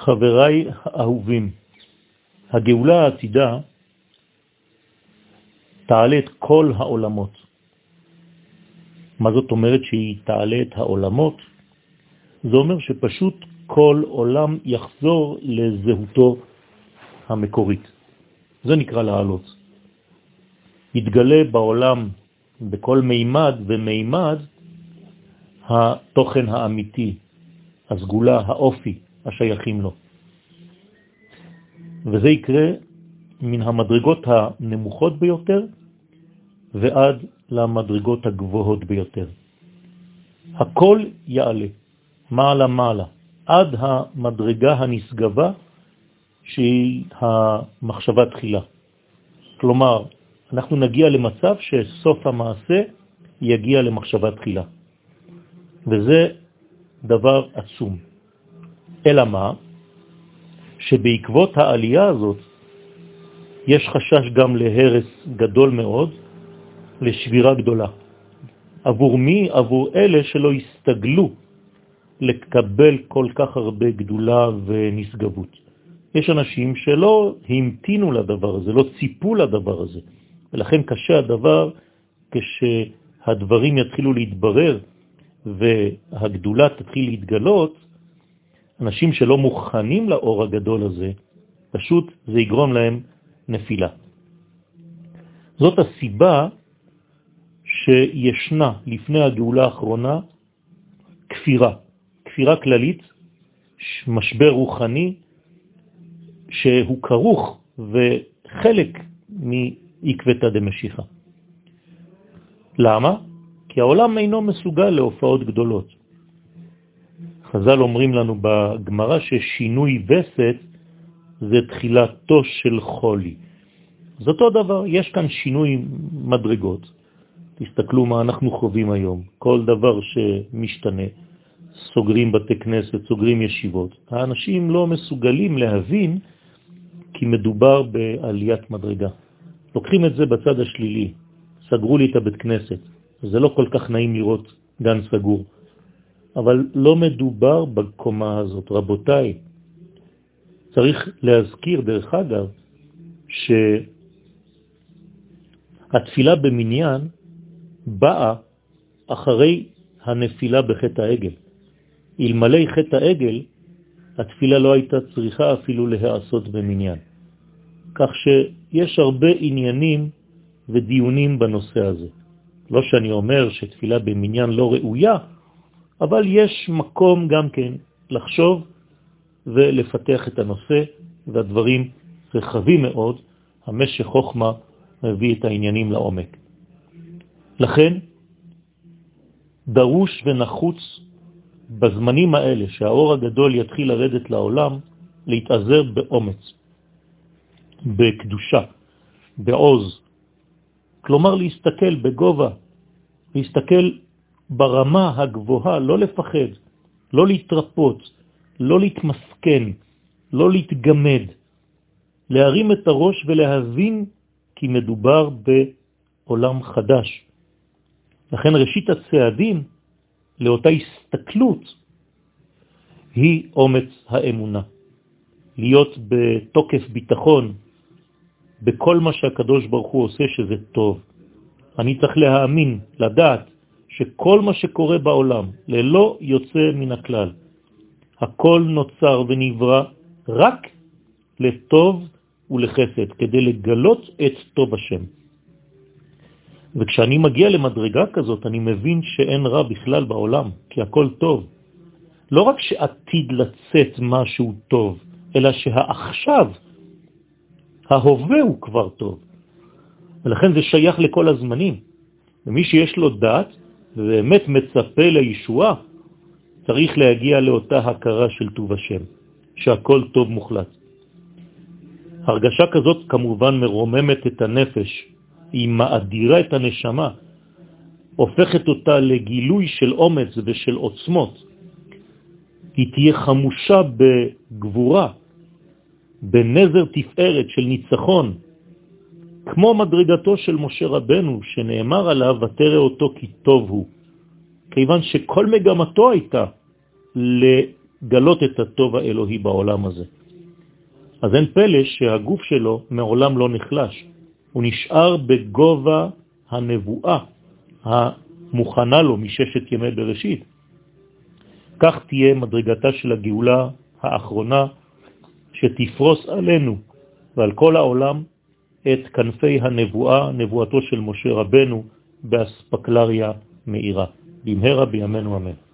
חבריי האהובים, הגאולה העתידה תעלה את כל העולמות. מה זאת אומרת שהיא תעלה את העולמות? זה אומר שפשוט כל עולם יחזור לזהותו המקורית. זה נקרא לעלות. יתגלה בעולם בכל מימד ומימד התוכן האמיתי, הסגולה, האופי השייכים לו. וזה יקרה מן המדרגות הנמוכות ביותר ועד למדרגות הגבוהות ביותר. הכל יעלה, מעלה מעלה, עד המדרגה הנשגבה שהיא המחשבה תחילה. כלומר, אנחנו נגיע למצב שסוף המעשה יגיע למחשבה תחילה. וזה דבר עצום. אלא מה? שבעקבות העלייה הזאת יש חשש גם להרס גדול מאוד, לשבירה גדולה. עבור מי? עבור אלה שלא הסתגלו לקבל כל כך הרבה גדולה ונסגבות. יש אנשים שלא המתינו לדבר הזה, לא ציפו לדבר הזה, ולכן קשה הדבר כשהדברים יתחילו להתברר והגדולה תתחיל להתגלות, אנשים שלא מוכנים לאור הגדול הזה, פשוט זה יגרום להם נפילה. זאת הסיבה שישנה לפני הגאולה האחרונה כפירה, כפירה כללית, משבר רוחני שהוא כרוך וחלק מעקבתא דמשיחא. למה? כי העולם אינו מסוגל להופעות גדולות. חז"ל אומרים לנו בגמרא ששינוי וסת זה תחילתו של חולי. זאת אותו דבר, יש כאן שינוי מדרגות. תסתכלו מה אנחנו חווים היום. כל דבר שמשתנה, סוגרים בתי כנסת, סוגרים ישיבות. האנשים לא מסוגלים להבין כי מדובר בעליית מדרגה. לוקחים את זה בצד השלילי. סגרו לי את הבית כנסת. זה לא כל כך נעים לראות גן סגור. אבל לא מדובר בקומה הזאת. רבותיי, צריך להזכיר, דרך אגב, שהתפילה במניין באה אחרי הנפילה בחטא העגל. אלמלא חטא העגל, התפילה לא הייתה צריכה אפילו להיעשות במניין. כך שיש הרבה עניינים ודיונים בנושא הזה. לא שאני אומר שתפילה במניין לא ראויה, אבל יש מקום גם כן לחשוב ולפתח את הנושא, והדברים רחבים מאוד, המשך חוכמה מביא את העניינים לעומק. לכן, דרוש ונחוץ בזמנים האלה שהאור הגדול יתחיל לרדת לעולם, להתעזר באומץ, בקדושה, בעוז, כלומר להסתכל בגובה, להסתכל ברמה הגבוהה, לא לפחד, לא להתרפות, לא להתמסכן, לא להתגמד, להרים את הראש ולהבין כי מדובר בעולם חדש. לכן ראשית הצעדים לאותה הסתכלות היא אומץ האמונה. להיות בתוקף ביטחון בכל מה שהקדוש ברוך הוא עושה שזה טוב. אני צריך להאמין, לדעת, שכל מה שקורה בעולם, ללא יוצא מן הכלל, הכל נוצר ונברא רק לטוב ולחסד, כדי לגלות את טוב השם. וכשאני מגיע למדרגה כזאת, אני מבין שאין רע בכלל בעולם, כי הכל טוב. לא רק שעתיד לצאת משהו טוב, אלא שהעכשיו, ההווה הוא כבר טוב. ולכן זה שייך לכל הזמנים. ומי שיש לו דעת ובאמת מצפה לישועה, צריך להגיע לאותה הכרה של טוב השם, שהכל טוב מוחלט. הרגשה כזאת כמובן מרוממת את הנפש, היא מאדירה את הנשמה, הופכת אותה לגילוי של אומץ ושל עוצמות. היא תהיה חמושה בגבורה, בנזר תפארת של ניצחון, כמו מדרגתו של משה רבנו, שנאמר עליו, ותרא אותו כי טוב הוא. כיוון שכל מגמתו הייתה לגלות את הטוב האלוהי בעולם הזה. אז אין פלא שהגוף שלו מעולם לא נחלש, הוא נשאר בגובה הנבואה המוכנה לו מששת ימי בראשית. כך תהיה מדרגתה של הגאולה האחרונה שתפרוס עלינו ועל כל העולם את כנפי הנבואה, נבואתו של משה רבנו, באספקלריה מאירה. במהרה בימינו אמן.